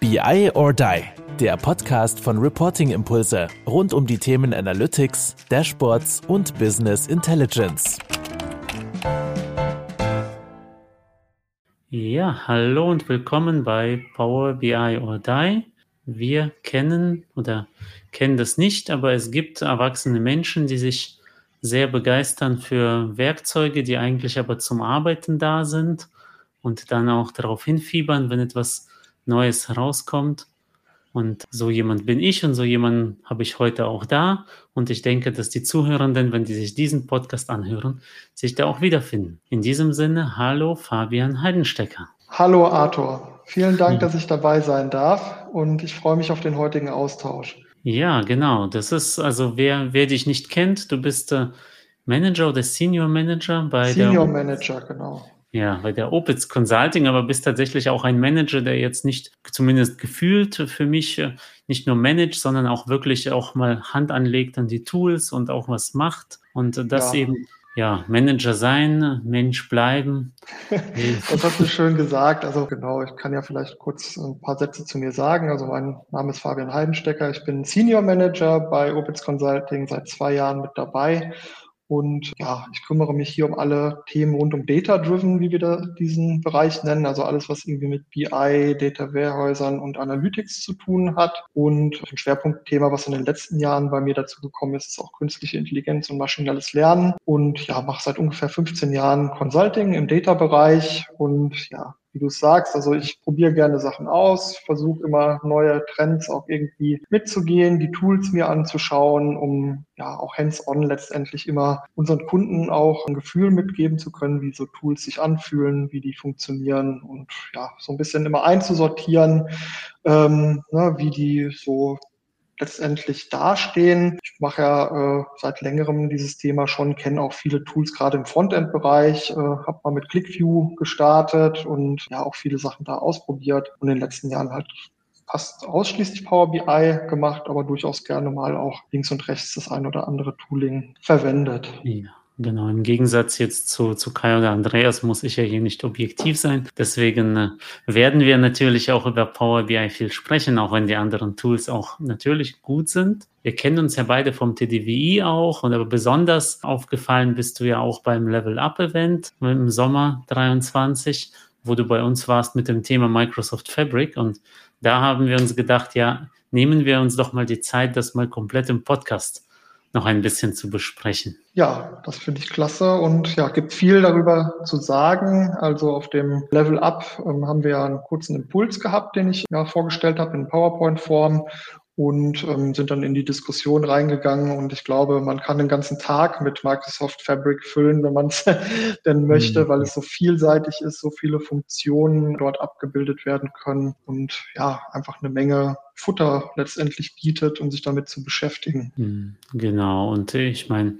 BI or Die, der Podcast von Reporting Impulse rund um die Themen Analytics, Dashboards und Business Intelligence. Ja, hallo und willkommen bei Power BI or Die. Wir kennen oder kennen das nicht, aber es gibt erwachsene Menschen, die sich sehr begeistern für Werkzeuge, die eigentlich aber zum Arbeiten da sind und dann auch darauf hinfiebern, wenn etwas Neues herauskommt. Und so jemand bin ich und so jemand habe ich heute auch da. Und ich denke, dass die Zuhörenden, wenn die sich diesen Podcast anhören, sich da auch wiederfinden. In diesem Sinne, hallo Fabian Heidenstecker. Hallo Arthur. Vielen Dank, dass ich dabei sein darf und ich freue mich auf den heutigen Austausch. Ja, genau. Das ist also, wer, wer dich nicht kennt, du bist äh, Manager oder Senior Manager bei Senior der. Senior Manager, genau. Ja, bei der Opitz Consulting, aber bist tatsächlich auch ein Manager, der jetzt nicht, zumindest gefühlt für mich, äh, nicht nur managt, sondern auch wirklich auch mal Hand anlegt an die Tools und auch was macht. Und das ja. eben, ja, Manager sein, Mensch bleiben. das hast du schön gesagt. Also genau, ich kann ja vielleicht kurz ein paar Sätze zu mir sagen. Also mein Name ist Fabian Heidenstecker. Ich bin Senior Manager bei Opitz Consulting seit zwei Jahren mit dabei und ja, ich kümmere mich hier um alle Themen rund um Data Driven, wie wir da diesen Bereich nennen. Also alles, was irgendwie mit BI, Data Warehäusern und Analytics zu tun hat. Und ein Schwerpunktthema, was in den letzten Jahren bei mir dazu gekommen ist, ist auch künstliche Intelligenz und maschinelles Lernen. Und ja, mache seit ungefähr 15 Jahren Consulting im Data-Bereich und ja, wie du sagst. Also ich probiere gerne Sachen aus, versuche immer neue Trends auch irgendwie mitzugehen, die Tools mir anzuschauen, um ja auch hands-on letztendlich immer unseren Kunden auch ein Gefühl mitgeben zu können, wie so Tools sich anfühlen, wie die funktionieren und ja, so ein bisschen immer einzusortieren, ähm, ne, wie die so letztendlich dastehen. Ich mache ja äh, seit längerem dieses Thema schon, kenne auch viele Tools gerade im Frontend-Bereich, äh, habe mal mit ClickView gestartet und ja auch viele Sachen da ausprobiert und in den letzten Jahren halt fast ausschließlich Power BI gemacht, aber durchaus gerne mal auch links und rechts das ein oder andere Tooling verwendet. Ja. Genau, im Gegensatz jetzt zu, zu Kai oder Andreas muss ich ja hier nicht objektiv sein. Deswegen äh, werden wir natürlich auch über Power BI viel sprechen, auch wenn die anderen Tools auch natürlich gut sind. Wir kennen uns ja beide vom TDWI auch und aber besonders aufgefallen bist du ja auch beim Level Up Event im Sommer 23, wo du bei uns warst mit dem Thema Microsoft Fabric und da haben wir uns gedacht, ja, nehmen wir uns doch mal die Zeit, das mal komplett im Podcast noch ein bisschen zu besprechen. Ja, das finde ich klasse und ja, gibt viel darüber zu sagen. Also auf dem Level Up ähm, haben wir einen kurzen Impuls gehabt, den ich ja vorgestellt habe in PowerPoint-Form und ähm, sind dann in die Diskussion reingegangen. Und ich glaube, man kann den ganzen Tag mit Microsoft Fabric füllen, wenn man es denn möchte, mhm. weil es so vielseitig ist, so viele Funktionen dort abgebildet werden können und ja, einfach eine Menge Futter letztendlich bietet, um sich damit zu beschäftigen. Mhm. Genau. Und ich meine,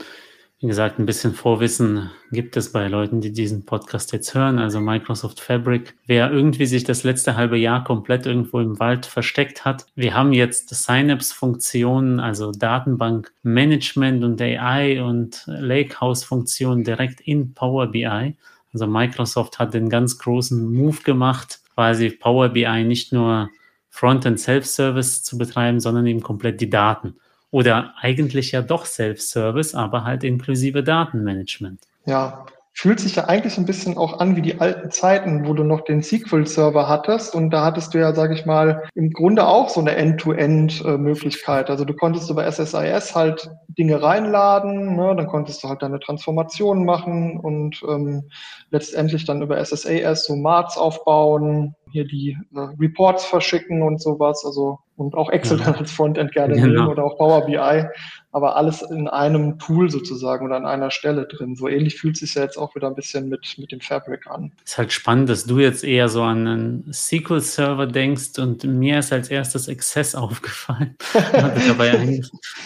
wie gesagt, ein bisschen Vorwissen gibt es bei Leuten, die diesen Podcast jetzt hören. Also Microsoft Fabric. Wer irgendwie sich das letzte halbe Jahr komplett irgendwo im Wald versteckt hat. Wir haben jetzt Synapse-Funktionen, also Datenbank-Management und AI und Lakehouse-Funktionen direkt in Power BI. Also Microsoft hat den ganz großen Move gemacht, quasi Power BI nicht nur Frontend Self-Service zu betreiben, sondern eben komplett die Daten. Oder eigentlich ja doch Self-Service, aber halt inklusive Datenmanagement. Ja, fühlt sich ja eigentlich ein bisschen auch an wie die alten Zeiten, wo du noch den SQL-Server hattest und da hattest du ja, sage ich mal, im Grunde auch so eine End-to-End-Möglichkeit. Also du konntest über SSIS halt Dinge reinladen, ne? dann konntest du halt deine Transformationen machen und ähm, letztendlich dann über SSAS so Marts aufbauen, hier die äh, Reports verschicken und sowas, also und auch Excel ja. dann als Frontend gerne genau. nehmen oder auch Power BI, aber alles in einem Tool sozusagen oder an einer Stelle drin. So ähnlich fühlt es sich ja jetzt auch wieder ein bisschen mit, mit dem Fabric an. Ist halt spannend, dass du jetzt eher so an einen SQL-Server denkst und mir ist als erstes Access aufgefallen. dabei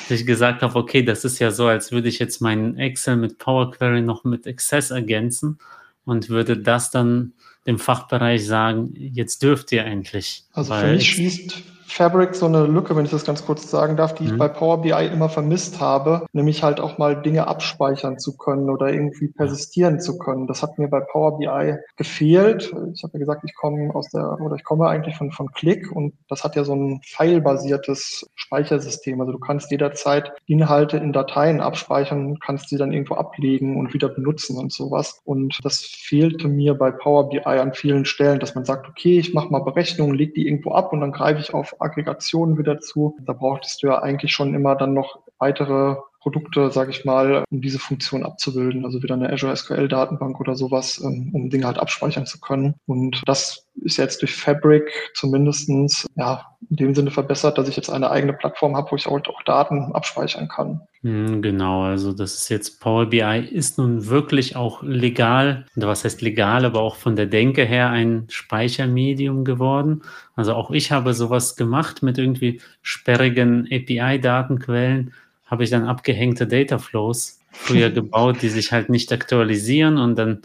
dass ich gesagt habe, okay, das ist ja so, als würde ich jetzt meinen Excel mit Power Query noch mit Access ergänzen und würde das dann dem Fachbereich sagen, jetzt dürft ihr endlich. Also für mich schließt Fabric so eine Lücke, wenn ich das ganz kurz sagen darf, die mhm. ich bei Power BI immer vermisst habe, nämlich halt auch mal Dinge abspeichern zu können oder irgendwie persistieren zu können. Das hat mir bei Power BI gefehlt. Ich habe ja gesagt, ich komme aus der oder ich komme eigentlich von von Click und das hat ja so ein filebasiertes Speichersystem. Also du kannst jederzeit Inhalte in Dateien abspeichern, kannst sie dann irgendwo ablegen und wieder benutzen und sowas. Und das fehlte mir bei Power BI an vielen Stellen, dass man sagt, okay, ich mache mal Berechnungen, leg die irgendwo ab und dann greife ich auf Aggregationen wieder zu. Da brauchtest du ja eigentlich schon immer dann noch weitere Produkte, sage ich mal, um diese Funktion abzubilden, also wieder eine Azure SQL Datenbank oder sowas, ähm, um Dinge halt abspeichern zu können. Und das ist jetzt durch Fabric zumindestens ja in dem Sinne verbessert, dass ich jetzt eine eigene Plattform habe, wo ich auch, auch Daten abspeichern kann. Hm, genau, also das ist jetzt Power BI ist nun wirklich auch legal, oder was heißt legal, aber auch von der Denke her ein Speichermedium geworden. Also auch ich habe sowas gemacht mit irgendwie sperrigen API-Datenquellen habe ich dann abgehängte Dataflows früher gebaut, die sich halt nicht aktualisieren und dann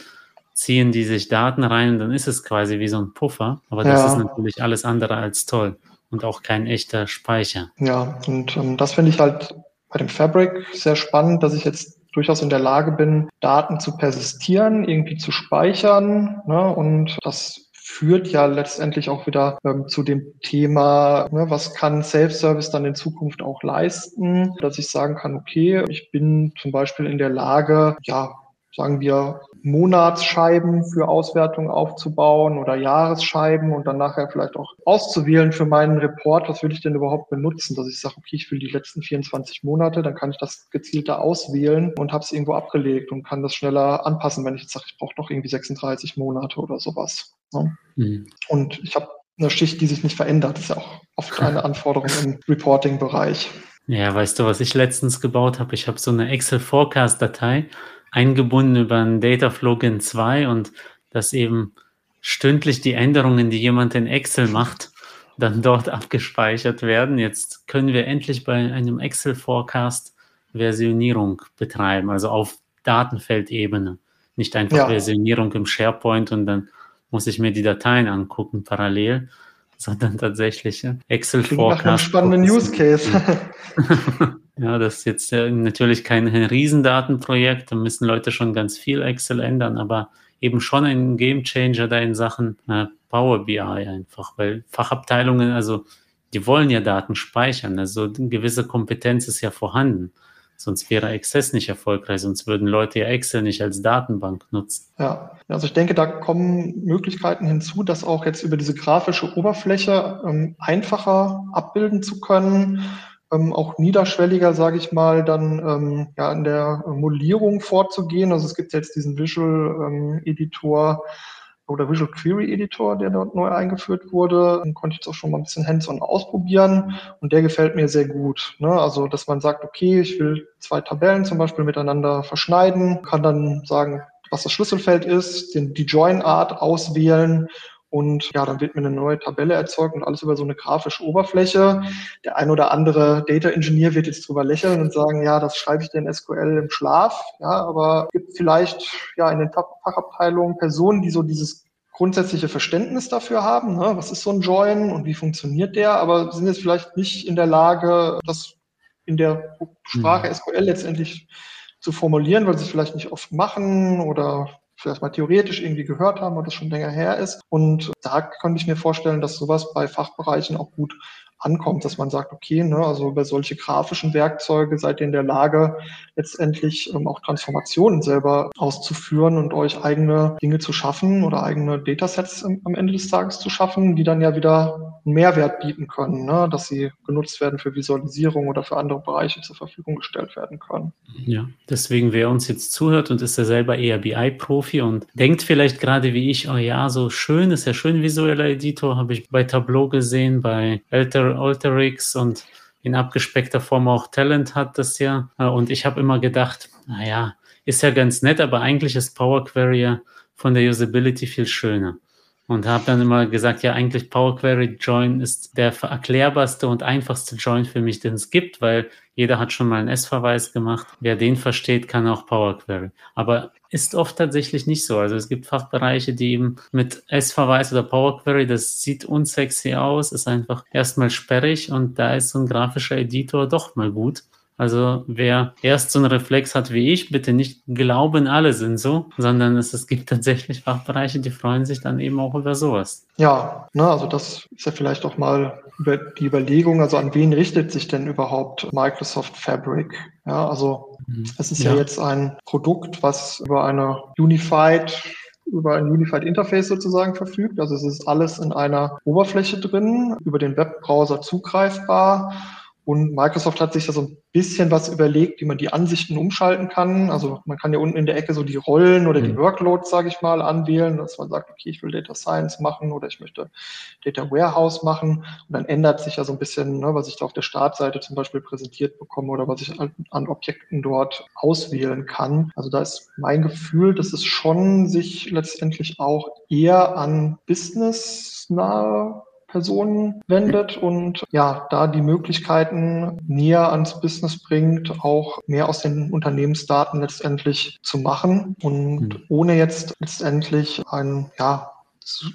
ziehen die sich Daten rein und dann ist es quasi wie so ein Puffer. Aber das ja. ist natürlich alles andere als toll und auch kein echter Speicher. Ja, und ähm, das finde ich halt bei dem Fabric sehr spannend, dass ich jetzt durchaus in der Lage bin, Daten zu persistieren, irgendwie zu speichern. Ne? Und das führt ja letztendlich auch wieder ähm, zu dem Thema, ne, was kann Self-Service dann in Zukunft auch leisten, dass ich sagen kann, okay, ich bin zum Beispiel in der Lage, ja, sagen wir, Monatsscheiben für Auswertung aufzubauen oder Jahresscheiben und dann nachher vielleicht auch auszuwählen für meinen Report, was will ich denn überhaupt benutzen, dass ich sage, okay, ich will die letzten 24 Monate, dann kann ich das gezielter auswählen und habe es irgendwo abgelegt und kann das schneller anpassen, wenn ich jetzt sage, ich brauche noch irgendwie 36 Monate oder sowas. Ne? Mhm. Und ich habe eine Schicht, die sich nicht verändert. Das ist ja auch oft eine Anforderung im Reporting-Bereich. Ja, weißt du, was ich letztens gebaut habe? Ich habe so eine Excel Forecast-Datei eingebunden über ein Dataflow Gen 2 und dass eben stündlich die Änderungen, die jemand in Excel macht, dann dort abgespeichert werden. Jetzt können wir endlich bei einem Excel Forecast Versionierung betreiben, also auf Datenfeldebene. Nicht einfach ja. Versionierung im SharePoint und dann muss ich mir die Dateien angucken parallel, sondern tatsächlich Excel Forecast. Nach einem spannenden Use Case. ja, das ist jetzt natürlich kein Riesendatenprojekt, da müssen Leute schon ganz viel Excel ändern, aber eben schon ein Game Changer da in Sachen äh, Power BI einfach, weil Fachabteilungen, also die wollen ja Daten speichern, also eine gewisse Kompetenz ist ja vorhanden. Sonst wäre Access nicht erfolgreich, sonst würden Leute ja Excel nicht als Datenbank nutzen. Ja, also ich denke, da kommen Möglichkeiten hinzu, das auch jetzt über diese grafische Oberfläche ähm, einfacher abbilden zu können, ähm, auch niederschwelliger, sage ich mal, dann ähm, ja in der Modellierung vorzugehen. Also es gibt jetzt diesen Visual ähm, Editor, oder Visual Query Editor, der dort neu eingeführt wurde. Den konnte ich jetzt auch schon mal ein bisschen hands-on ausprobieren und der gefällt mir sehr gut. Ne? Also, dass man sagt, okay, ich will zwei Tabellen zum Beispiel miteinander verschneiden, kann dann sagen, was das Schlüsselfeld ist, den, die Join-Art auswählen und ja, dann wird mir eine neue Tabelle erzeugt und alles über so eine grafische Oberfläche. Der ein oder andere Data Engineer wird jetzt drüber lächeln und sagen, ja, das schreibe ich denn SQL im Schlaf. Ja, aber es gibt vielleicht ja in den Fachabteilungen Personen, die so dieses grundsätzliche Verständnis dafür haben, ne? was ist so ein Join und wie funktioniert der, aber sind jetzt vielleicht nicht in der Lage, das in der Sprache mhm. SQL letztendlich zu formulieren, weil sie es vielleicht nicht oft machen oder vielleicht mal theoretisch irgendwie gehört haben, weil das schon länger her ist. Und da könnte ich mir vorstellen, dass sowas bei Fachbereichen auch gut ankommt, dass man sagt, okay, ne, also über solche grafischen Werkzeuge seid ihr in der Lage, letztendlich ähm, auch Transformationen selber auszuführen und euch eigene Dinge zu schaffen oder eigene Datasets am, am Ende des Tages zu schaffen, die dann ja wieder einen Mehrwert bieten können, ne, dass sie genutzt werden für Visualisierung oder für andere Bereiche zur Verfügung gestellt werden können. Ja, deswegen, wer uns jetzt zuhört und ist ja selber eher BI-Profi und denkt vielleicht gerade wie ich, oh ja, so schön, ist ja schön visueller Editor, habe ich bei Tableau gesehen, bei älteren Alterix und in abgespeckter Form auch Talent hat das ja. Äh, und ich habe immer gedacht, naja, ist ja ganz nett, aber eigentlich ist Power Query von der Usability viel schöner. Und habe dann immer gesagt, ja, eigentlich Power Query Join ist der erklärbarste und einfachste Join für mich, den es gibt, weil jeder hat schon mal einen S-Verweis gemacht. Wer den versteht, kann auch Power Query. Aber ist oft tatsächlich nicht so. Also es gibt Fachbereiche, die eben mit S-Verweis oder Power Query, das sieht unsexy aus, ist einfach erstmal sperrig und da ist so ein grafischer Editor doch mal gut. Also wer erst so einen Reflex hat wie ich, bitte nicht glauben, alle sind so, sondern es, es gibt tatsächlich Fachbereiche, die freuen sich dann eben auch über sowas. Ja, ne, also das ist ja vielleicht auch mal über die Überlegung, also an wen richtet sich denn überhaupt Microsoft Fabric? Ja, also mhm. es ist ja. ja jetzt ein Produkt, was über eine Unified über ein Unified Interface sozusagen verfügt. Also es ist alles in einer Oberfläche drin, über den Webbrowser zugreifbar und Microsoft hat sich da so ein bisschen was überlegt, wie man die Ansichten umschalten kann. Also man kann ja unten in der Ecke so die Rollen oder die mhm. Workloads, sage ich mal, anwählen, dass man sagt, okay, ich will Data Science machen oder ich möchte Data Warehouse machen. Und dann ändert sich ja so ein bisschen, ne, was ich da auf der Startseite zum Beispiel präsentiert bekomme oder was ich an Objekten dort auswählen kann. Also da ist mein Gefühl, dass es schon sich letztendlich auch eher an Business nahe Personen wendet und ja, da die Möglichkeiten näher ans Business bringt, auch mehr aus den Unternehmensdaten letztendlich zu machen und mhm. ohne jetzt letztendlich ein, ja,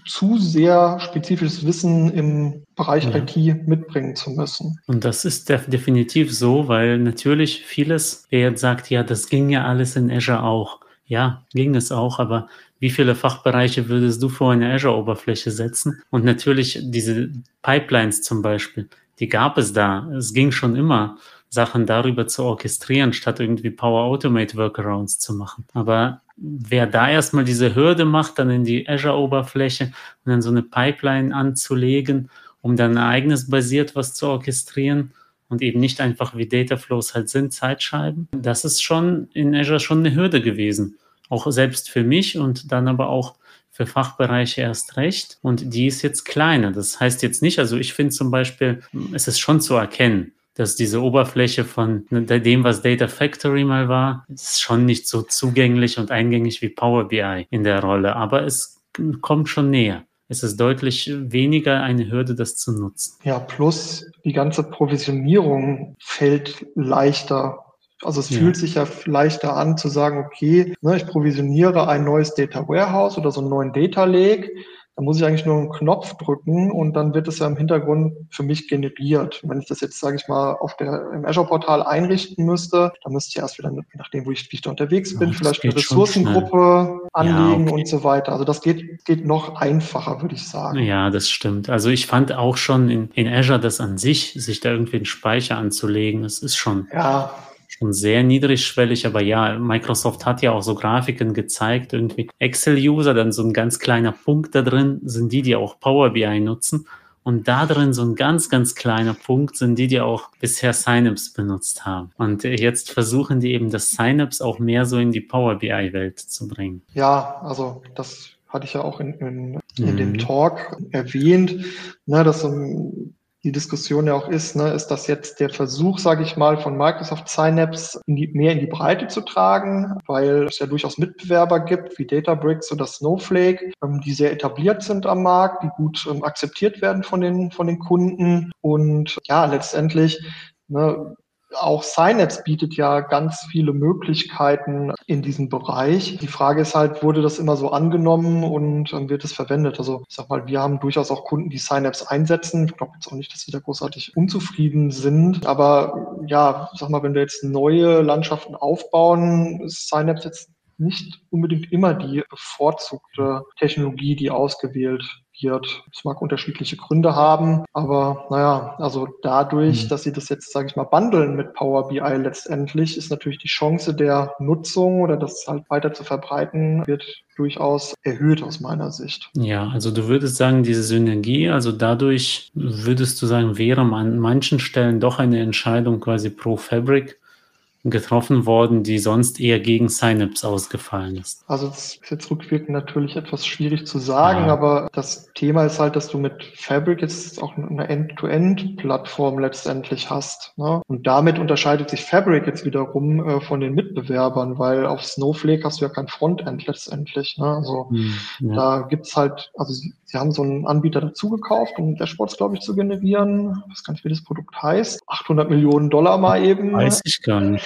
zu, sehr spezifisches Wissen im Bereich ja. IT mitbringen zu müssen. Und das ist definitiv so, weil natürlich vieles, wer jetzt sagt, ja, das ging ja alles in Azure auch. Ja, ging es auch, aber wie viele Fachbereiche würdest du vor eine Azure-Oberfläche setzen? Und natürlich diese Pipelines zum Beispiel, die gab es da. Es ging schon immer, Sachen darüber zu orchestrieren, statt irgendwie Power Automate Workarounds zu machen. Aber wer da erstmal diese Hürde macht, dann in die Azure-Oberfläche und dann so eine Pipeline anzulegen, um dann ereignisbasiert was zu orchestrieren, und eben nicht einfach wie Dataflows halt sind, Zeitscheiben. Das ist schon in Azure schon eine Hürde gewesen auch selbst für mich und dann aber auch für Fachbereiche erst recht. Und die ist jetzt kleiner. Das heißt jetzt nicht, also ich finde zum Beispiel, es ist schon zu erkennen, dass diese Oberfläche von dem, was Data Factory mal war, ist schon nicht so zugänglich und eingängig wie Power BI in der Rolle. Aber es kommt schon näher. Es ist deutlich weniger eine Hürde, das zu nutzen. Ja, plus die ganze Provisionierung fällt leichter also es ja. fühlt sich ja leichter an zu sagen, okay, ne, ich provisioniere ein neues Data Warehouse oder so einen neuen Data Lake. Da muss ich eigentlich nur einen Knopf drücken und dann wird es ja im Hintergrund für mich generiert. Wenn ich das jetzt, sage ich mal, auf der, im Azure-Portal einrichten müsste, dann müsste ich erst wieder, je nachdem, wo ich, wie ich da unterwegs bin, ja, vielleicht eine Ressourcengruppe anlegen ja, okay. und so weiter. Also das geht, geht noch einfacher, würde ich sagen. Ja, das stimmt. Also ich fand auch schon in, in Azure das an sich, sich da irgendwie einen Speicher anzulegen, das ist schon. Ja schon sehr niedrigschwellig, aber ja, Microsoft hat ja auch so Grafiken gezeigt, irgendwie Excel-User, dann so ein ganz kleiner Punkt da drin, sind die, die auch Power BI nutzen. Und da drin so ein ganz, ganz kleiner Punkt sind die, die auch bisher Synapse benutzt haben. Und jetzt versuchen die eben das Synapse auch mehr so in die Power BI-Welt zu bringen. Ja, also das hatte ich ja auch in, in, in mhm. dem Talk erwähnt, ne, dass um, die Diskussion ja auch ist, ne, ist das jetzt der Versuch, sage ich mal, von Microsoft Synapse in die, mehr in die Breite zu tragen, weil es ja durchaus Mitbewerber gibt, wie Databricks oder Snowflake, ähm, die sehr etabliert sind am Markt, die gut ähm, akzeptiert werden von den, von den Kunden. Und ja, letztendlich ne, auch Synapse bietet ja ganz viele Möglichkeiten in diesem Bereich. Die Frage ist halt, wurde das immer so angenommen und dann wird es verwendet? Also ich sag mal, wir haben durchaus auch Kunden, die Synapse einsetzen. Ich glaube jetzt auch nicht, dass sie da großartig unzufrieden sind. Aber ja, sag mal, wenn wir jetzt neue Landschaften aufbauen, ist Synapse jetzt nicht unbedingt immer die bevorzugte Technologie, die ausgewählt wird. Es mag unterschiedliche Gründe haben, aber naja, also dadurch, mhm. dass sie das jetzt, sage ich mal, bundeln mit Power BI letztendlich, ist natürlich die Chance der Nutzung oder das halt weiter zu verbreiten, wird durchaus erhöht aus meiner Sicht. Ja, also du würdest sagen, diese Synergie, also dadurch würdest du sagen, wäre an manchen Stellen doch eine Entscheidung quasi pro Fabric getroffen worden, die sonst eher gegen Synapse ausgefallen ist? Also das ist jetzt rückwirkend natürlich etwas schwierig zu sagen, ja. aber das Thema ist halt, dass du mit Fabric jetzt auch eine End-to-End-Plattform letztendlich hast. Ne? Und damit unterscheidet sich Fabric jetzt wiederum äh, von den Mitbewerbern, weil auf Snowflake hast du ja kein Frontend letztendlich. Ne? Also hm, ja. da gibt's halt, also sie, haben so einen Anbieter dazu gekauft, um Dashboards, glaube ich, zu generieren. Ich weiß gar nicht, wie das Produkt heißt. 800 Millionen Dollar mal eben. Weiß ich gar nicht.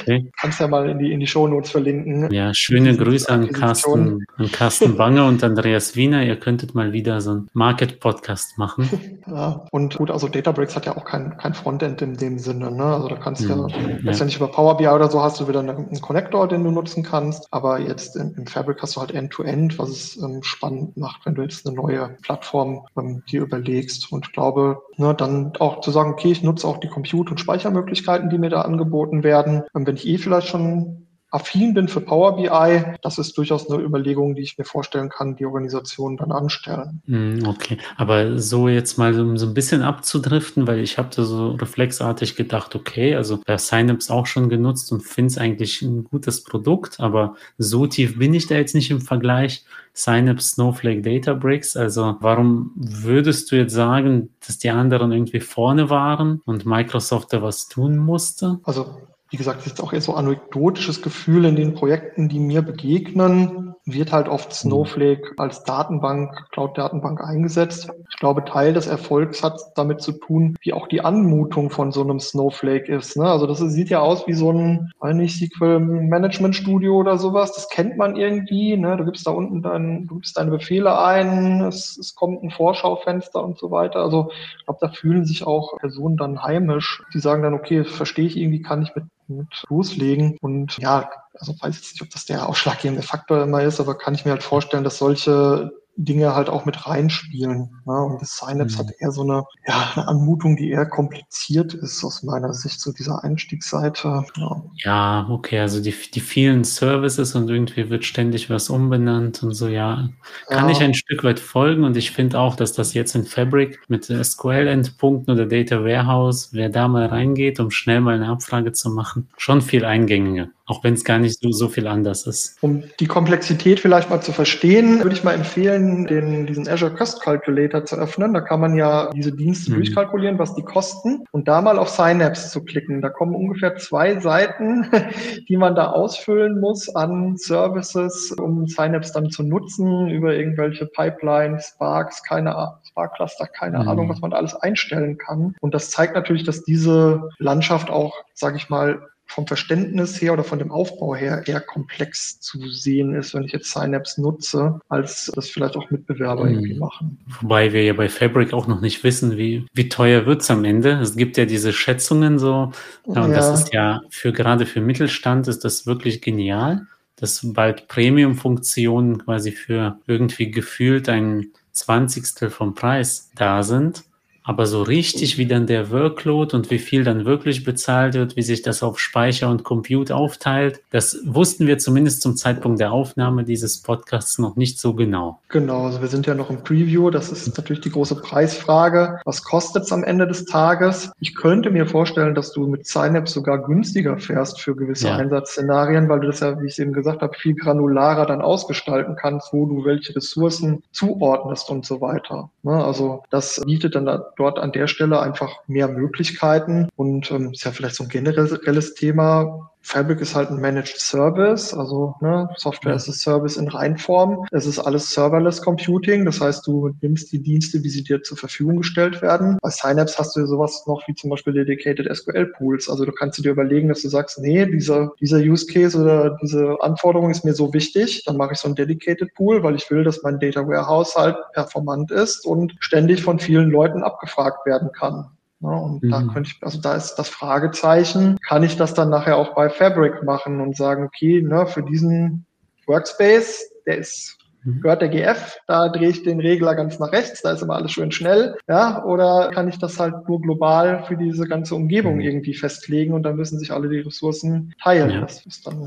Okay. Kannst ja mal in die, in die Shownotes verlinken. Ja, schöne Grüße an Carsten, an Carsten Bange und Andreas Wiener. Ihr könntet mal wieder so einen Market-Podcast machen. Ja, und gut, also Databricks hat ja auch kein, kein Frontend in dem Sinne. Ne? Also da kannst du Mhm. ja, Ja. letztendlich über Power BI oder so hast du wieder einen Connector, den du nutzen kannst. Aber jetzt im, im Fabric hast du halt End-to-End, was es ähm, spannend macht, wenn du jetzt eine neue Plattform ähm, dir überlegst. Und ich glaube, ne, dann auch zu sagen, okay, ich nutze auch die Compute- und Speichermöglichkeiten, die mir da angeboten werden. Ähm, wenn ich eh vielleicht schon affin bin für Power BI, das ist durchaus eine Überlegung, die ich mir vorstellen kann, die Organisationen dann anstellen. Mm, Okay, aber so jetzt mal so, so ein bisschen abzudriften, weil ich habe da so reflexartig gedacht, okay, also da Synapse auch schon genutzt und finde es eigentlich ein gutes Produkt, aber so tief bin ich da jetzt nicht im Vergleich. Synapse, Snowflake, Databricks, also warum würdest du jetzt sagen, dass die anderen irgendwie vorne waren und Microsoft da was tun musste? Also wie gesagt, das ist auch eher so anekdotisches Gefühl in den Projekten, die mir begegnen, wird halt oft Snowflake als Datenbank, Cloud-Datenbank eingesetzt. Ich glaube, Teil des Erfolgs hat damit zu tun, wie auch die Anmutung von so einem Snowflake ist. Ne? Also das sieht ja aus wie so ein, weiß nicht, SQL-Management-Studio oder sowas. Das kennt man irgendwie. Ne? Du gibst da unten dein, du gibst deine Befehle ein, es, es kommt ein Vorschaufenster und so weiter. Also ich glaube, da fühlen sich auch Personen dann heimisch. Die sagen dann, okay, verstehe ich irgendwie, kann ich mit, mit loslegen. Und ja, also weiß jetzt nicht, ob das der ausschlaggebende Faktor immer ist, aber kann ich mir halt vorstellen, dass solche Dinge halt auch mit reinspielen. Ne? Und das Synapse Mhm. hat eher so eine, ja, eine Anmutung, die eher kompliziert ist aus meiner Sicht, so dieser Einstiegsseite. Ja. Ja, okay, also die, die vielen Services und irgendwie wird ständig was umbenannt und so, ja, kann Ja. ich ein Stück weit folgen und ich finde auch, dass das jetzt in Fabric mit SQL-Endpunkten oder Data Warehouse, wer da mal reingeht, um schnell mal eine Abfrage zu machen, schon viel eingängiger, auch wenn es gar nicht so, so viel anders ist. Um die Komplexität vielleicht mal zu verstehen, würde ich mal empfehlen, den, diesen Azure Cost Calculator zu öffnen. Da kann man ja diese Dienste Mhm. durchkalkulieren, was die kosten und da mal auf Synapse zu klicken. Da kommen ungefähr zwei Seiten, die man da ausfüllen muss an Services, um Synapse dann zu nutzen über irgendwelche Pipelines, Sparks, keine Ahnung. Spark Cluster, keine Mhm. Ahnung, was man da alles einstellen kann. Und das zeigt natürlich, dass diese Landschaft auch, sage ich mal, vom Verständnis her oder von dem Aufbau her eher komplex zu sehen ist, wenn ich jetzt Synapse nutze, als das vielleicht auch Mitbewerber Mhm. irgendwie machen. Wobei wir ja bei Fabric auch noch nicht wissen, wie, wie teuer wird's am Ende. Es gibt ja diese Schätzungen so, ja, und das ist ja für gerade für Mittelstand ist das wirklich genial, dass bald Premium-Funktionen quasi für irgendwie gefühlt ein Zwanzigstel vom Preis da sind. Aber so richtig, wie dann der Workload und wie viel dann wirklich bezahlt wird, wie sich das auf Speicher und Compute aufteilt, das wussten wir zumindest zum Zeitpunkt der Aufnahme dieses Podcasts noch nicht so genau. Genau, also wir sind ja noch im Preview. Das ist natürlich die große Preisfrage. Was kostet es am Ende des Tages? Ich könnte mir vorstellen, dass du mit Synapse sogar günstiger fährst für gewisse Ja. Einsatzszenarien, weil du das ja, wie ich es eben gesagt habe, viel granularer dann ausgestalten kannst, wo du welche Ressourcen zuordnest und so weiter. Ne? Also das bietet dann da, dort an der Stelle einfach mehr Möglichkeiten und ähm, ist ja vielleicht so ein generelles Thema. Fabric ist halt ein Managed Service, also ne, Software as a Service in Reinform. Es ist alles Serverless Computing, das heißt, du nimmst die Dienste, wie sie dir zur Verfügung gestellt werden. Bei Synapse hast du sowas noch wie zum Beispiel Dedicated SQL Pools. Also du kannst dir überlegen, dass du sagst, nee, dieser, dieser Use Case oder diese Anforderung ist mir so wichtig, dann mache ich so ein Dedicated Pool, weil ich will, dass mein Data Warehouse halt performant ist und ständig von vielen Leuten abgefragt werden kann. Ja, und Mhm. da könnte ich, also da ist das Fragezeichen, kann ich das dann nachher auch bei Fabric machen und sagen, okay, ne, für diesen Workspace, der ist. Gehört der GF, da drehe ich den Regler ganz nach rechts, da ist immer alles schön schnell, ja, oder kann ich das halt nur global für diese ganze Umgebung Mhm. irgendwie festlegen und dann müssen sich alle die Ressourcen teilen. Ja.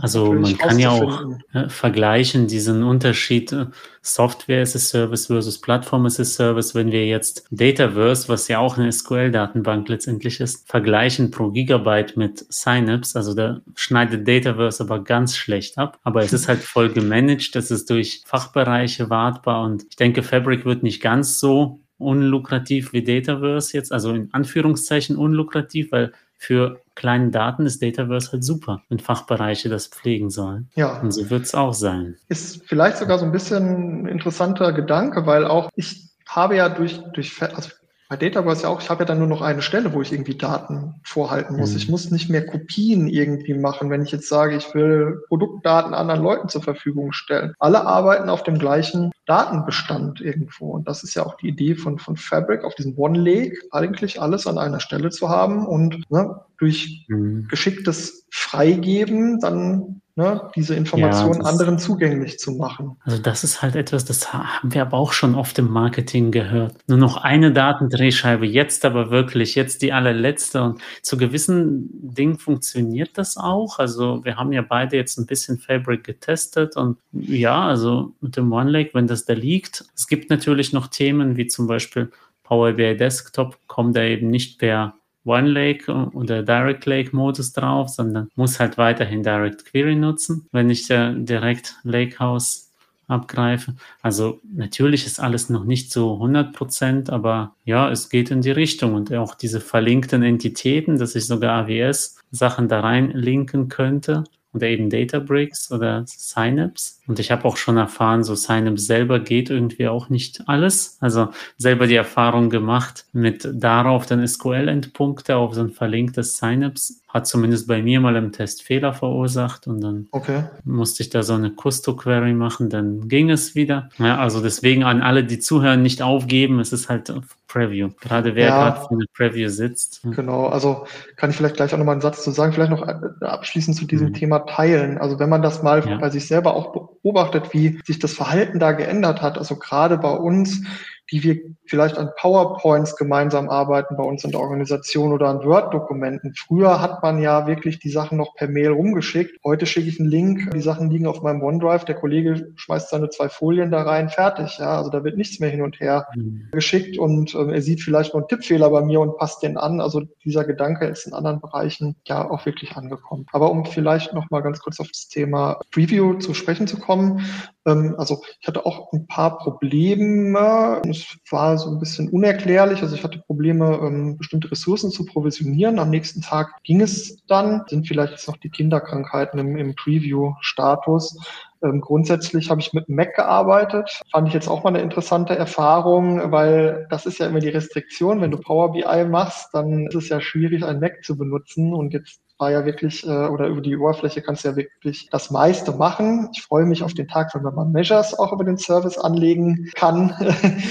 Also man kann ja auch äh, vergleichen diesen Unterschied äh, Software as a Service versus Plattform as a Service, wenn wir jetzt Dataverse, was ja auch eine SQL-Datenbank letztendlich ist, vergleichen pro Gigabyte mit Synapse. Also da schneidet Dataverse aber ganz schlecht ab. Aber es ist halt voll gemanagt, das ist durch Fachbereiche wartbar und ich denke, Fabric wird nicht ganz so unlukrativ wie Dataverse jetzt, also in Anführungszeichen unlukrativ, weil für kleine Daten ist Dataverse halt super, wenn Fachbereiche das pflegen sollen. Ja. Und so wird es auch sein. Ist vielleicht sogar so ein bisschen ein interessanter Gedanke, weil auch ich habe ja durch, durch also bei Dataverse ja auch, ich habe ja dann nur noch eine Stelle, wo ich irgendwie Daten vorhalten muss. Mhm. Ich muss nicht mehr Kopien irgendwie machen, wenn ich jetzt sage, ich will Produktdaten anderen Leuten zur Verfügung stellen. Alle arbeiten auf dem gleichen Datenbestand irgendwo. Und das ist ja auch die Idee von, von Fabric, auf diesem One Lake eigentlich alles an einer Stelle zu haben und ne, durch mhm. geschicktes Freigeben dann ne, diese Informationen ja, anderen zugänglich zu machen. Also das ist halt etwas, das haben wir aber auch schon oft im Marketing gehört. Nur noch eine Datendrehscheibe, jetzt aber wirklich, jetzt die allerletzte. Und zu gewissen Dingen funktioniert das auch. Also wir haben ja beide jetzt ein bisschen Fabric getestet und ja, also mit dem OneLake, wenn das da liegt. Es gibt natürlich noch Themen wie zum Beispiel Power BI Desktop kommt da eben nicht per One Lake oder Direct Lake Modus drauf, sondern muss halt weiterhin Direct Query nutzen, wenn ich äh, direkt Lakehouse abgreife. Also natürlich ist alles noch nicht so 100 Prozent, aber ja, es geht in die Richtung und auch diese verlinkten Entitäten, dass ich sogar AWS Sachen da rein linken könnte oder eben Databricks oder Synapse. Und ich habe auch schon erfahren, so Synapse selber geht irgendwie auch nicht alles. Also selber die Erfahrung gemacht mit darauf dann SQL-Endpunkte auf so ein verlinktes Synapse hat zumindest bei mir mal im Test Fehler verursacht und dann okay. musste ich da so eine Custo-Query machen, dann ging es wieder. Ja, also deswegen an alle, die zuhören, nicht aufgeben, es ist halt Preview. Gerade wer ja, gerade für eine Preview sitzt. Genau, also kann ich vielleicht gleich auch nochmal einen Satz zu sagen, vielleicht noch äh, abschließend zu diesem mhm. Thema Teilen. Also wenn man das mal ja. bei sich selber auch beobachtet, wie sich das Verhalten da geändert hat, also gerade bei uns die wir vielleicht an PowerPoints gemeinsam arbeiten bei uns in der Organisation oder an Word-Dokumenten. Früher hat man ja wirklich die Sachen noch per Mail rumgeschickt. Heute schicke ich einen Link, die Sachen liegen auf meinem OneDrive, der Kollege schmeißt seine zwei Folien da rein, fertig. Ja, also da wird nichts mehr hin und her mhm. geschickt und äh, er sieht vielleicht noch einen Tippfehler bei mir und passt den an. Also dieser Gedanke ist in anderen Bereichen ja auch wirklich angekommen. Aber um vielleicht noch mal ganz kurz auf das Thema Preview zu sprechen zu kommen, ähm, also ich hatte auch ein paar Probleme. Es war so ein bisschen unerklärlich. Also ich hatte Probleme, ähm, bestimmte Ressourcen zu provisionieren. Am nächsten Tag ging es dann. Sind vielleicht jetzt noch die Kinderkrankheiten im, im Preview-Status. Ähm, grundsätzlich habe ich mit Mac gearbeitet. Fand ich jetzt auch mal eine interessante Erfahrung, weil das ist ja immer die Restriktion. Wenn du Power BI machst, dann ist es ja schwierig, ein Mac zu benutzen. Und jetzt war ja wirklich, äh, oder über die Oberfläche kannst du ja wirklich das meiste machen. Ich freue mich auf den Tag, wenn man Measures auch über den Service anlegen kann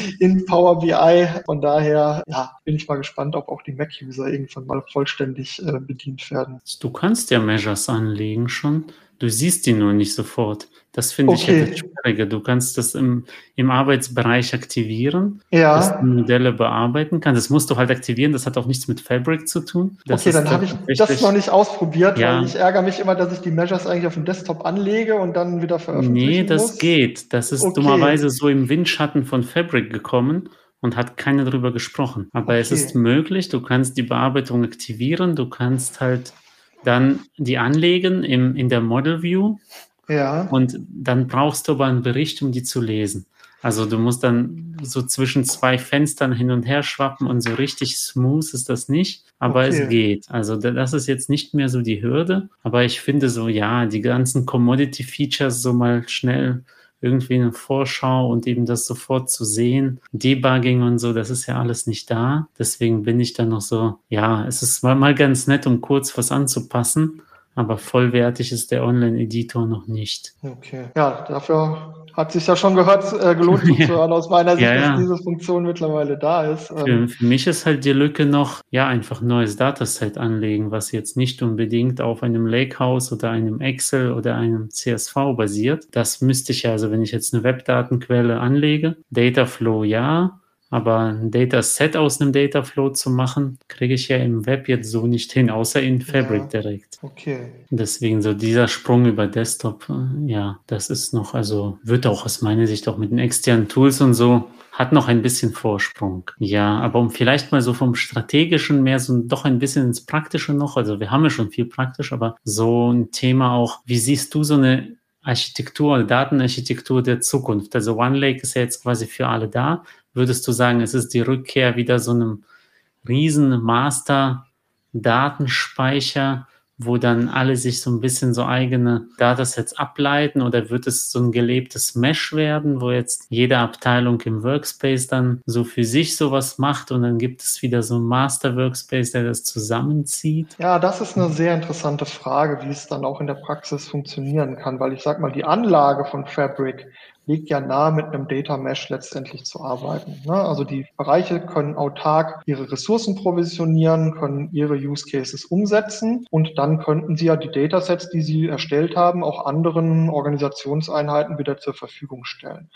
in Power BI. Von daher, ja, bin ich mal gespannt, ob auch die Mac-User irgendwann mal vollständig äh, bedient werden. Du kannst ja Measures anlegen schon. Du siehst die nur nicht sofort. Das finde okay. ich ja das Schwierige. Du kannst das im, im Arbeitsbereich aktivieren, ja. dass du Modelle bearbeiten kannst. Das musst du halt aktivieren. Das hat auch nichts mit Fabric zu tun. Das okay, dann habe ich das noch nicht ausprobiert, ja. weil ich ärgere mich immer, dass ich die Measures eigentlich auf dem Desktop anlege und dann wieder veröffentliche. Nee, das muss. geht. Das ist okay. dummerweise so im Windschatten von Fabric gekommen und hat keiner darüber gesprochen. Aber okay. es ist möglich, du kannst die Bearbeitung aktivieren, du kannst halt dann die anlegen im, in der Model View. Ja. Und dann brauchst du aber einen Bericht, um die zu lesen. Also du musst dann so zwischen zwei Fenstern hin und her schwappen und so richtig smooth ist das nicht, aber okay. es geht. Also das ist jetzt nicht mehr so die Hürde, aber ich finde so, ja, die ganzen Commodity-Features so mal schnell irgendwie eine Vorschau und eben das sofort zu sehen. Debugging und so, das ist ja alles nicht da. Deswegen bin ich dann noch so, ja, es ist mal, mal ganz nett, um kurz was anzupassen aber vollwertig ist der Online-Editor noch nicht. Okay. Ja, dafür hat sich ja schon gehört, äh, gelohnt zu hören aus meiner Sicht, ja, ja. dass diese Funktion mittlerweile da ist. Ähm, für, für, mich ist halt die Lücke noch, ja, einfach neues Dataset anlegen, was jetzt nicht unbedingt auf einem Lakehouse oder einem Excel oder einem CSV basiert. Das müsste ich ja, also wenn ich jetzt eine Webdatenquelle anlege, Dataflow ja, aber ein Dataset aus einem Dataflow zu machen, kriege ich ja im Web jetzt so nicht hin, außer in Fabric ja, direkt. Okay. Deswegen so dieser Sprung über Desktop, äh, ja, das ist noch, also wird auch aus meiner Sicht auch mit den externen Tools und so, hat noch ein bisschen Vorsprung. Ja, aber um vielleicht mal so vom Strategischen mehr so doch ein bisschen ins Praktische noch, also wir haben ja schon viel praktisch, aber so ein Thema auch, wie siehst du so eine Architektur, Datenarchitektur der Zukunft? Also OneLake ist ja jetzt quasi für alle da würdest du sagen, es ist die Rückkehr wieder so einem riesen Master Datenspeicher, wo dann alle sich so ein bisschen so eigene Datasets ableiten oder wird es so ein gelebtes Mesh werden, wo jetzt jede Abteilung im Workspace dann so für sich sowas macht und dann gibt es wieder so ein Master Workspace, der das zusammenzieht? Ja, das ist eine sehr interessante Frage, wie es dann auch in der Praxis funktionieren kann, weil ich sag mal, die Anlage von Fabric liegt ja nahe, mit einem Data Mesh letztendlich zu arbeiten. Ne? Also die Bereiche können autark ihre Ressourcen provisionieren, können ihre Use Cases umsetzen und dann könnten sie ja die Datasets, die sie erstellt haben, auch anderen Organisationseinheiten wieder zur Verfügung stellen.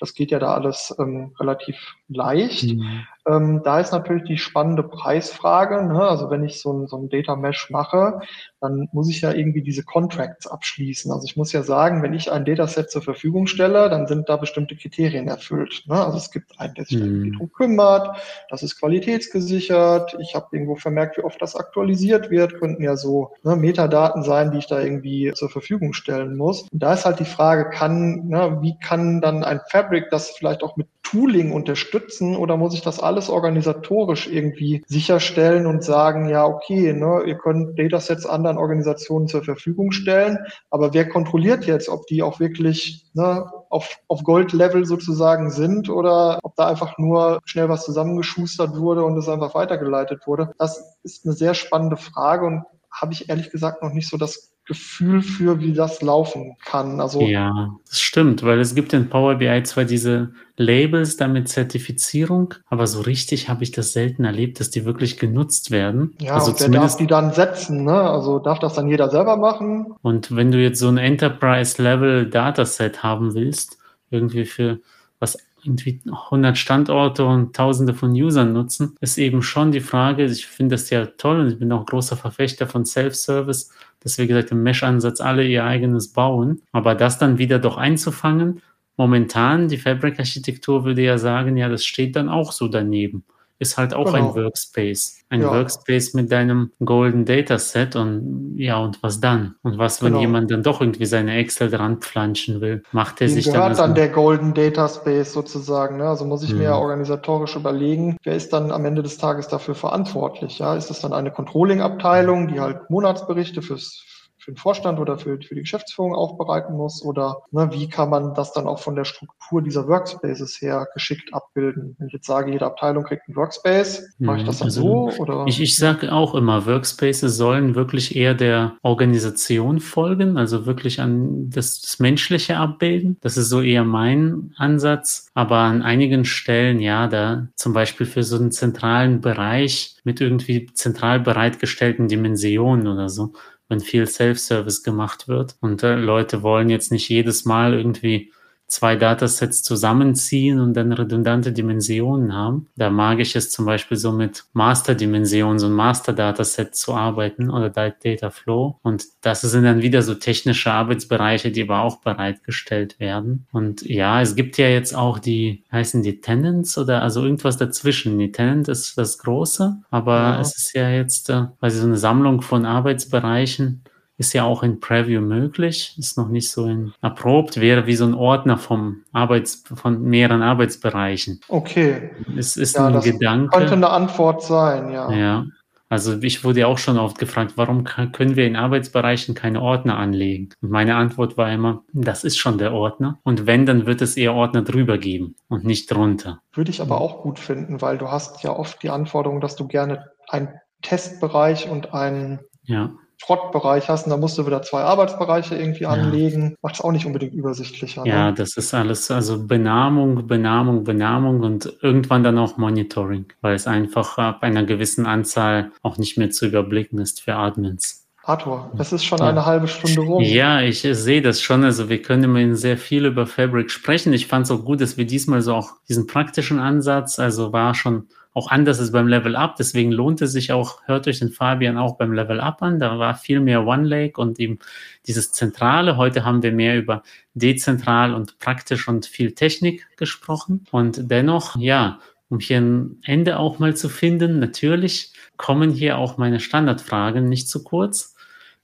Das geht ja da alles ähm, relativ leicht. Mhm. Ähm, da ist natürlich die spannende Preisfrage. Ne? Also wenn ich so ein, so ein Data Mesh mache, dann muss ich ja irgendwie diese Contracts abschließen. Also ich muss ja sagen, wenn ich ein Dataset zur Verfügung stelle, dann sind da bestimmte Kriterien erfüllt. Ne? Also es gibt einen, der sich mhm. darum kümmert, das ist qualitätsgesichert, ich habe irgendwo vermerkt, wie oft das aktualisiert wird, könnten ja so ne, Metadaten sein, die ich da irgendwie zur Verfügung stellen muss. Und da ist halt die Frage, kann, ne, wie kann dann ein Fabric das vielleicht auch mit Tooling unterstützen oder muss ich das alles organisatorisch irgendwie sicherstellen und sagen, ja, okay, ne, ihr könnt Datasets anderen Organisationen zur Verfügung stellen, aber wer kontrolliert jetzt, ob die auch wirklich ne, auf, auf Gold-Level sozusagen sind oder ob da einfach nur schnell was zusammengeschustert wurde und es einfach weitergeleitet wurde? Das ist eine sehr spannende Frage und habe ich ehrlich gesagt noch nicht so das Gefühl für, wie das laufen kann. Also ja, das stimmt, weil es gibt in Power BI zwar diese Labels damit Zertifizierung, aber so richtig habe ich das selten erlebt, dass die wirklich genutzt werden. Ja, also und wer darf die dann setzen? Ne? Also darf das dann jeder selber machen? Und wenn du jetzt so ein Enterprise-Level Dataset haben willst, irgendwie für was irgendwie 100 Standorte und Tausende von Usern nutzen, ist eben schon die Frage, ich finde das ja toll und ich bin auch großer Verfechter von Self-Service, dass wir gesagt im Mesh-Ansatz alle ihr eigenes bauen, aber das dann wieder doch einzufangen, momentan die Fabric-Architektur würde ja sagen, ja, das steht dann auch so daneben ist halt auch genau. ein Workspace. Ein ja. Workspace mit deinem Golden Dataset und ja, und was dann? Und was, wenn genau. jemand dann doch irgendwie seine Excel dran pflanschen will? Macht er Dem sich gehört dann. gehört dann der Golden Data Space sozusagen. Ne? Also muss ich hm. mir organisatorisch überlegen, wer ist dann am Ende des Tages dafür verantwortlich? Ja, ist das dann eine Controlling-Abteilung, die halt Monatsberichte fürs für den Vorstand oder für, für die Geschäftsführung aufbereiten muss? Oder ne, wie kann man das dann auch von der Struktur dieser Workspaces her geschickt abbilden? Wenn ich jetzt sage, jede Abteilung kriegt einen Workspace, mache ich das dann also, so? Oder? Ich, ich sage auch immer, Workspaces sollen wirklich eher der Organisation folgen, also wirklich an das, das Menschliche abbilden. Das ist so eher mein Ansatz. Aber an einigen Stellen, ja, da zum Beispiel für so einen zentralen Bereich mit irgendwie zentral bereitgestellten Dimensionen oder so, wenn viel Self-Service gemacht wird. Und äh, Leute wollen jetzt nicht jedes Mal irgendwie zwei Datasets zusammenziehen und dann redundante Dimensionen haben. Da mag ich es zum Beispiel so mit Master-Dimensionen, so ein Master-Dataset zu arbeiten oder Data Flow. Und das sind dann wieder so technische Arbeitsbereiche, die aber auch bereitgestellt werden. Und ja, es gibt ja jetzt auch die, heißen die Tenants oder also irgendwas dazwischen. Die Tenant ist das Große, aber ja. es ist ja jetzt äh, quasi so eine Sammlung von Arbeitsbereichen, ist ja auch in Preview möglich, ist noch nicht so in erprobt, wäre wie so ein Ordner vom Arbeits, von mehreren Arbeitsbereichen. Okay. Es ist ja, ein Gedanke. Könnte eine Antwort sein, ja. Ja. Also ich wurde ja auch schon oft gefragt, warum können wir in Arbeitsbereichen keine Ordner anlegen? Und meine Antwort war immer, das ist schon der Ordner. Und wenn, dann wird es eher Ordner drüber geben und nicht drunter. Würde ich aber auch gut finden, weil du hast ja oft die Anforderung, dass du gerne einen Testbereich und einen ja. Schrottbereich hast und da musst du wieder zwei Arbeitsbereiche irgendwie ja. anlegen. Macht es auch nicht unbedingt übersichtlicher. Ja, ne? das ist alles, also Benamung, Benamung, Benamung und irgendwann dann auch Monitoring, weil es einfach ab einer gewissen Anzahl auch nicht mehr zu überblicken ist für Admins. Arthur, es ist schon ja. eine halbe Stunde rum. Ja, ich sehe das schon. Also wir können immerhin sehr viel über Fabric sprechen. Ich fand es auch gut, dass wir diesmal so auch diesen praktischen Ansatz, also war schon auch anders als beim Level Up. Deswegen lohnt es sich auch, hört euch den Fabian auch beim Level Up an. Da war viel mehr One Lake und eben dieses Zentrale. Heute haben wir mehr über dezentral und praktisch und viel Technik gesprochen. Und dennoch, ja, um hier ein Ende auch mal zu finden, natürlich kommen hier auch meine Standardfragen nicht zu kurz.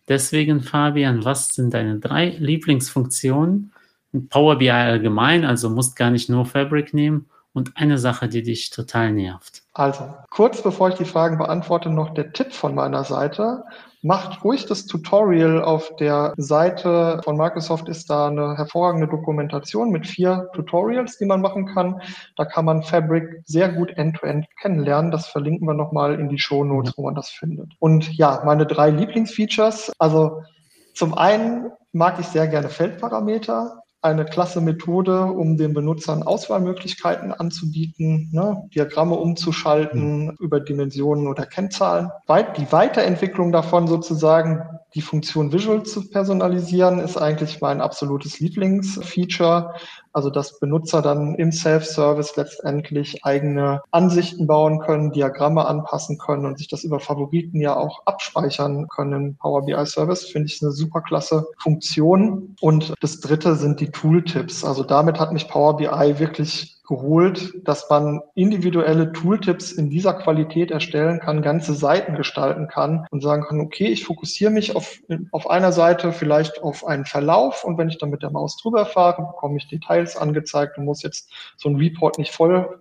Deswegen, Fabian, was sind deine drei Lieblingsfunktionen? Power BI allgemein, also musst gar nicht nur Fabric nehmen und eine Sache, die dich total nervt. Also, kurz bevor ich die Fragen beantworte, noch der Tipp von meiner Seite. Macht ruhig das Tutorial auf der Seite von Microsoft ist da eine hervorragende Dokumentation mit vier Tutorials, die man machen kann. Da kann man Fabric sehr gut end-to-end -end kennenlernen. Das verlinken wir nochmal in die Show Notes, wo man das findet. Und ja, meine drei Lieblingsfeatures. Also zum einen mag ich sehr gerne Feldparameter eine klasse Methode, um den Benutzern Auswahlmöglichkeiten anzubieten, ne, Diagramme umzuschalten mhm. über Dimensionen oder Kennzahlen. Die Weiterentwicklung davon sozusagen, die Funktion Visual zu personalisieren, ist eigentlich mein absolutes Lieblingsfeature. Also dass Benutzer dann im Self-Service letztendlich eigene Ansichten bauen können, Diagramme anpassen können und sich das über Favoriten ja auch abspeichern können. Power BI Service finde ich eine super klasse Funktion. Und das dritte sind die Tooltips. Also damit hat mich Power BI wirklich geholt, dass man individuelle Tooltips in dieser Qualität erstellen kann, ganze Seiten gestalten kann und sagen kann, okay, ich fokussiere mich auf, auf einer Seite vielleicht auf einen Verlauf und wenn ich dann mit der Maus drüber fahre, bekomme ich Details angezeigt und muss jetzt so ein Report nicht voll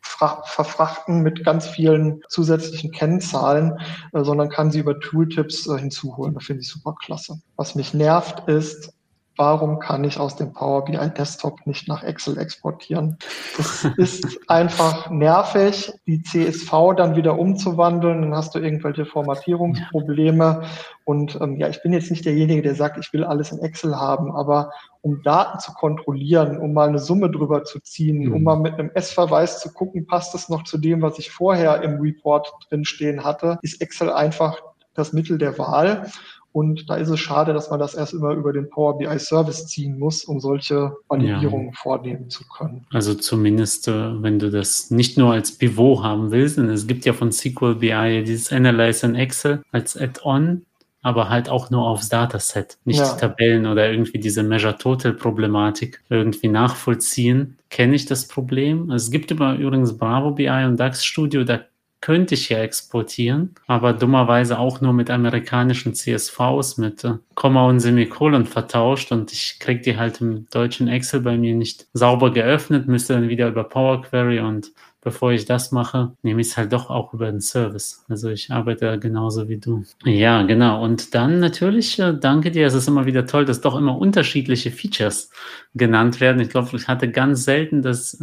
verfrachten mit ganz vielen zusätzlichen Kennzahlen, äh, sondern kann sie über Tooltips äh, hinzuholen. Das finde ich super klasse. Was mich nervt, ist, warum kann ich aus dem Power BI Desktop nicht nach Excel exportieren? Das ist einfach nervig, die CSV dann wieder umzuwandeln, dann hast du irgendwelche Formatierungsprobleme. Und ähm, ja, ich bin jetzt nicht derjenige, der sagt, ich will alles in Excel haben, aber um Daten zu kontrollieren, um mal eine Summe drüber zu ziehen, mhm. um mal mit einem S-Verweis zu gucken, passt es noch zu dem, was ich vorher im Report drinstehen hatte, ist Excel einfach das Mittel der Wahl. Und da ist es schade, dass man das erst immer über den Power BI Service ziehen muss, um solche Validierungen ja. vornehmen zu können. Also zumindest, äh, wenn du das nicht nur als Pivot haben willst, und es gibt ja von SQL BI dieses Analyze in Excel als Add-on, aber halt auch nur aufs Dataset, nicht ja. Tabellen oder irgendwie diese Measure Total Problematik irgendwie nachvollziehen. Kenne ich das Problem? Es gibt über übrigens Bravo BI und DAX Studio, da könnte ich ja exportieren, aber dummerweise auch nur mit amerikanischen CSVs mit äh, Komma und Semikolon vertauscht und ich kriege die halt im deutschen Excel bei mir nicht sauber geöffnet, müsste dann wieder über Power Query und bevor ich das mache, nehme ich es halt doch auch über den Service. Also ich arbeite genauso wie du. Ja, genau. Und dann natürlich, äh, danke dir. Es ist immer wieder toll, dass doch immer unterschiedliche Features genannt werden. Ich glaube, ich hatte ganz selten das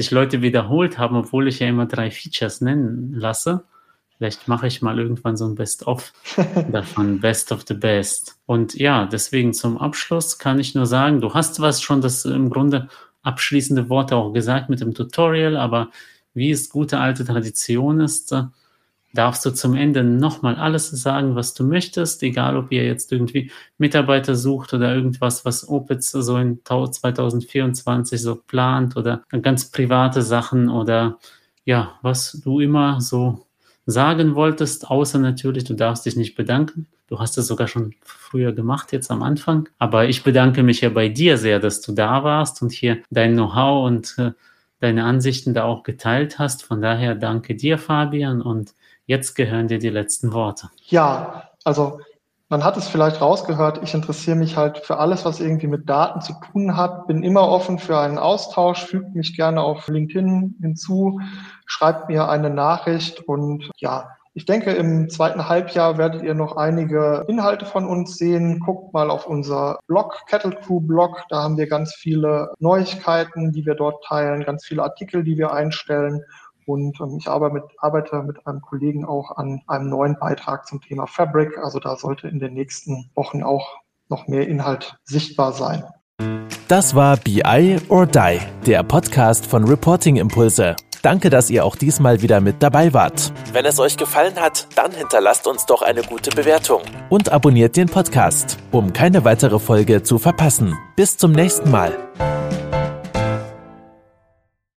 sich Leute wiederholt haben, obwohl ich ja immer drei Features nennen lasse. Vielleicht mache ich mal irgendwann so ein Best-of davon, Best of the Best. Und ja, deswegen zum Abschluss kann ich nur sagen, du hast was schon das im Grunde abschließende Worte auch gesagt mit dem Tutorial, aber wie es gute alte Tradition ist, darfst du zum Ende nochmal alles sagen, was du möchtest, egal ob ihr jetzt irgendwie Mitarbeiter sucht oder irgendwas, was Opitz so in 2024 so plant oder ganz private Sachen oder ja, was du immer so sagen wolltest, außer natürlich, du darfst dich nicht bedanken. Du hast es sogar schon früher gemacht, jetzt am Anfang. Aber ich bedanke mich ja bei dir sehr, dass du da warst und hier dein Know-how und äh, deine Ansichten da auch geteilt hast. Von daher danke dir, Fabian, und Jetzt gehören dir die letzten Worte. Ja, also man hat es vielleicht rausgehört, ich interessiere mich halt für alles, was irgendwie mit Daten zu tun hat, bin immer offen für einen Austausch, fügt mich gerne auf LinkedIn hinzu, schreibt mir eine Nachricht und ja, ich denke, im zweiten Halbjahr werdet ihr noch einige Inhalte von uns sehen. Guckt mal auf unser Blog, Kettle Crew Blog. Da haben wir ganz viele Neuigkeiten, die wir dort teilen, ganz viele Artikel, die wir einstellen. Und ähm, ich arbeite mit, arbeite mit einem Kollegen auch an einem neuen Beitrag zum Thema Fabric. Also da sollte in den nächsten Wochen auch noch mehr Inhalt sichtbar sein. Das war BI or Die, der Podcast von Reporting Impulse. Danke, dass ihr auch diesmal wieder mit dabei wart. Wenn es euch gefallen hat, dann hinterlasst uns doch eine gute Bewertung und abonniert den Podcast, um keine weitere Folge zu verpassen. Bis zum nächsten Mal.